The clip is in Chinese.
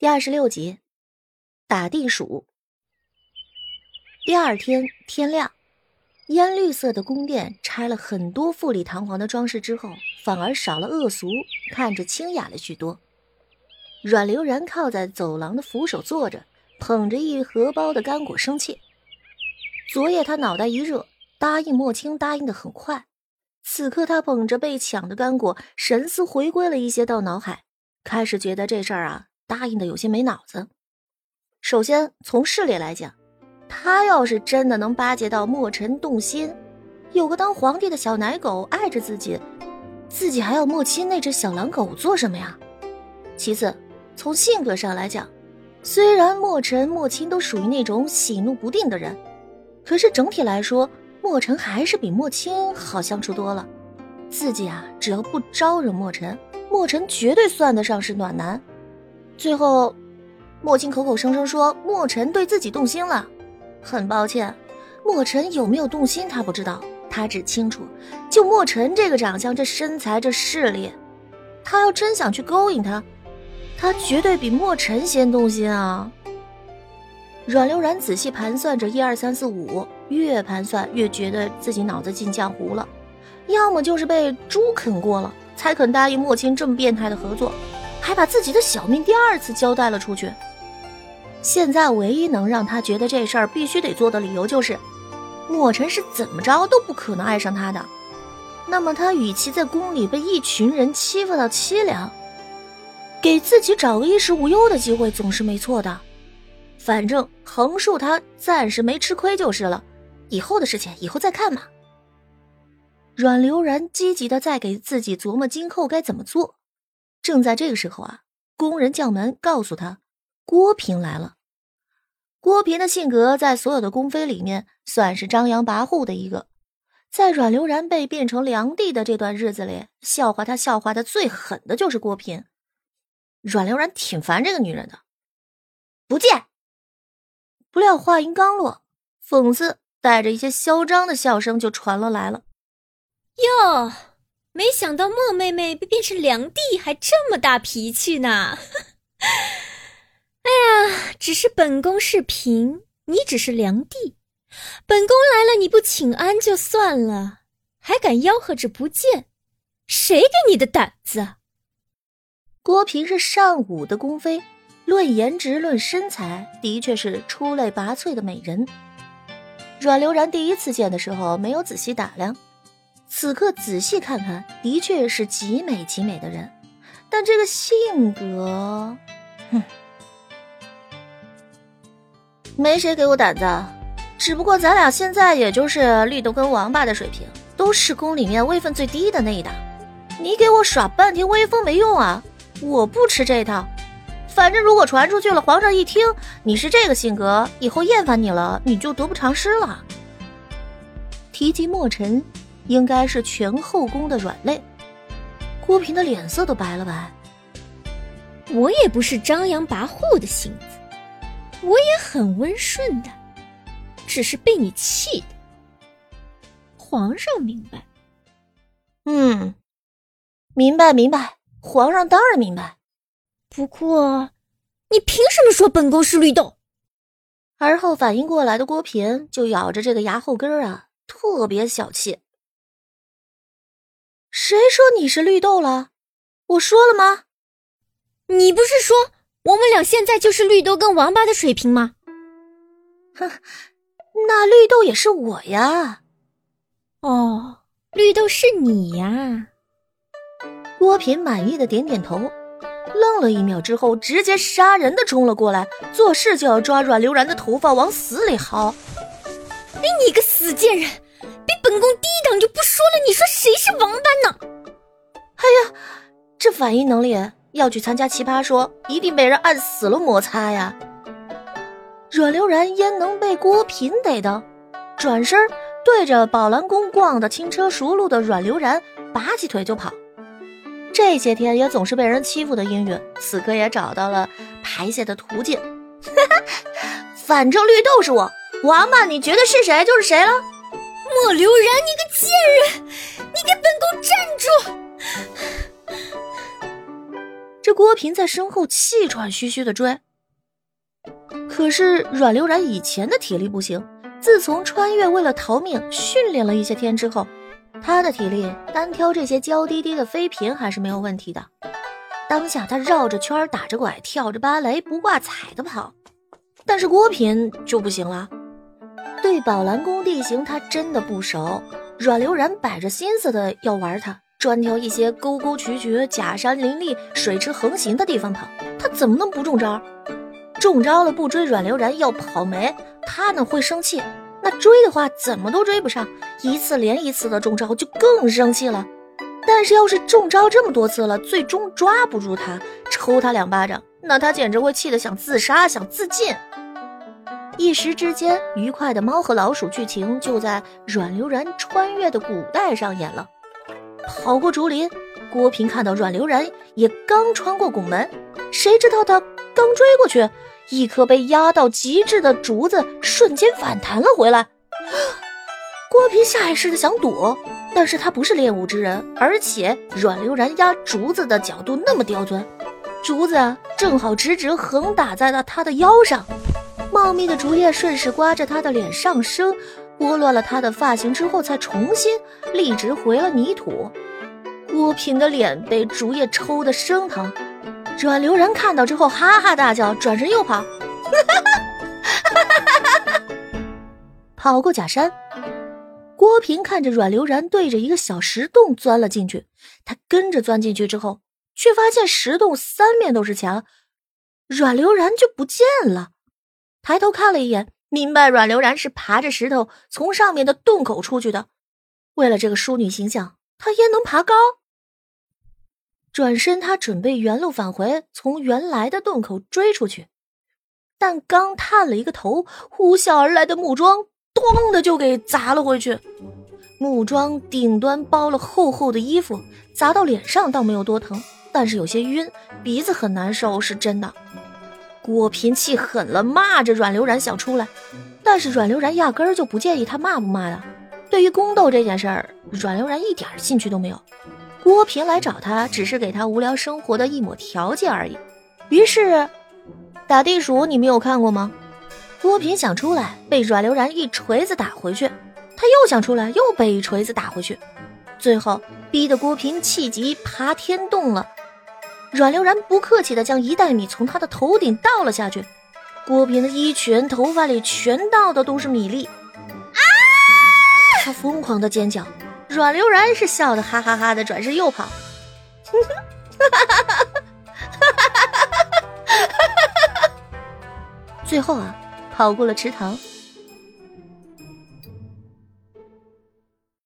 第二十六集，打地鼠。第二天天亮，烟绿色的宫殿拆了很多富丽堂皇的装饰之后，反而少了恶俗，看着清雅了许多。阮流然靠在走廊的扶手坐着，捧着一荷包的干果生气。昨夜他脑袋一热，答应莫青，答应的很快。此刻他捧着被抢的干果，神思回归了一些到脑海，开始觉得这事儿啊。答应的有些没脑子。首先从势力来讲，他要是真的能巴结到莫尘动心，有个当皇帝的小奶狗爱着自己，自己还要莫亲那只小狼狗做什么呀？其次，从性格上来讲，虽然莫尘、莫亲都属于那种喜怒不定的人，可是整体来说，莫尘还是比莫亲好相处多了。自己啊，只要不招惹莫尘，莫尘绝对算得上是暖男。最后，莫青口口声声说莫尘对自己动心了。很抱歉，莫尘有没有动心他不知道，他只清楚，就莫尘这个长相、这身材、这势力，他要真想去勾引他，他绝对比莫尘先动心啊。阮流然仔细盘算着一二三四五，越盘算越觉得自己脑子进浆糊了，要么就是被猪啃过了，才肯答应莫青这么变态的合作。还把自己的小命第二次交代了出去。现在唯一能让他觉得这事儿必须得做的理由就是，莫尘是怎么着都不可能爱上他的。那么他与其在宫里被一群人欺负到凄凉，给自己找个衣食无忧的机会总是没错的。反正横竖他暂时没吃亏就是了，以后的事情以后再看嘛。阮流然积极的在给自己琢磨今后该怎么做。正在这个时候啊，工人叫门，告诉他郭平来了。郭平的性格在所有的宫妃里面算是张扬跋扈的一个，在阮流然被变成良帝的这段日子里，笑话他笑话的最狠的就是郭平。阮流然挺烦这个女人的，不见。不料话音刚落，讽刺带着一些嚣张的笑声就传了来了。哟。没想到莫妹妹被变成良帝还这么大脾气呢！哎呀，只是本宫是嫔，你只是良帝，本宫来了你不请安就算了，还敢吆喝着不见，谁给你的胆子？郭平是上武的宫妃，论颜值论身材，的确是出类拔萃的美人。阮流然第一次见的时候没有仔细打量。此刻仔细看看，的确是极美极美的人，但这个性格，哼，没谁给我胆子。只不过咱俩现在也就是绿豆跟王八的水平，都是宫里面位分最低的那一档。你给我耍半天威风没用啊！我不吃这套。反正如果传出去了，皇上一听你是这个性格，以后厌烦你了，你就得不偿失了。提及墨尘。应该是全后宫的软肋，郭平的脸色都白了白。我也不是张扬跋扈的性子，我也很温顺的，只是被你气的。皇上明白？嗯，明白明白，皇上当然明白。不过，你凭什么说本宫是绿豆？而后反应过来的郭平就咬着这个牙后根啊，特别小气。谁说你是绿豆了？我说了吗？你不是说我们俩现在就是绿豆跟王八的水平吗？哼，那绿豆也是我呀。哦，绿豆是你呀。郭平满意的点点头，愣了一秒之后，直接杀人的冲了过来，做事就要抓阮流然的头发往死里薅。哎，你个死贱人！比本宫低一档就不说了，你说谁是王八呢？哎呀，这反应能力要去参加奇葩说，一定被人按死了摩擦呀！阮流然焉能被郭平逮到？转身对着宝兰宫逛的轻车熟路的阮流然，拔起腿就跑。这些天也总是被人欺负的阴云，此刻也找到了排泄的途径。反正绿豆是我，王八你觉得是谁就是谁了。莫流然，你个贱人，你给本宫站住！这郭平在身后气喘吁吁的追。可是阮流然以前的体力不行，自从穿越为了逃命训练了一些天之后，他的体力单挑这些娇滴滴的妃嫔还是没有问题的。当下他绕着圈打着拐，跳着芭蕾，不挂彩的跑。但是郭平就不行了，对宝兰宫地形他真的不熟。阮流然摆着心思的要玩他，专挑一些沟沟渠渠、假山林立、水池横行的地方跑，他怎么能不中招？中招了不追阮流然要跑没，他呢会生气。那追的话怎么都追不上，一次连一次的中招就更生气了。但是要是中招这么多次了，最终抓不住他，抽他两巴掌，那他简直会气得想自杀、想自尽。一时之间，愉快的猫和老鼠剧情就在阮流然穿越的古代上演了。跑过竹林，郭平看到阮流然也刚穿过拱门，谁知道他刚追过去，一颗被压到极致的竹子瞬间反弹了回来。郭平下意识的想躲，但是他不是练武之人，而且阮流然压竹子的角度那么刁钻，竹子正好直直横打在了他的腰上。茂密的竹叶顺势刮着他的脸上升，拨乱了他的发型之后，才重新立直回了泥土。郭平的脸被竹叶抽得生疼，阮流然看到之后哈哈大笑，转身又跑，跑过假山。郭平看着阮流然对着一个小石洞钻了进去，他跟着钻进去之后，却发现石洞三面都是墙，阮流然就不见了。抬头看了一眼，明白阮流然是爬着石头从上面的洞口出去的。为了这个淑女形象，她焉能爬高？转身，他准备原路返回，从原来的洞口追出去。但刚探了一个头，呼啸而来的木桩“咚”的就给砸了回去。木桩顶端包了厚厚的衣服，砸到脸上倒没有多疼，但是有些晕，鼻子很难受，是真的。郭平气狠了，骂着阮流然想出来，但是阮流然压根儿就不介意他骂不骂的。对于宫斗这件事儿，阮流然一点兴趣都没有。郭平来找他，只是给他无聊生活的一抹调剂而已。于是，打地鼠你没有看过吗？郭平想出来，被阮流然一锤子打回去。他又想出来，又被一锤子打回去。最后，逼得郭平气急，爬天洞了。阮流然不客气地将一袋米从他的头顶倒了下去，郭平的衣裙、头发里全倒的都是米粒，啊！他疯狂的尖叫，阮流然是笑得哈哈哈的，转身又跑，哈哈哈哈哈哈哈哈哈哈哈哈哈！最后啊，跑过了池塘。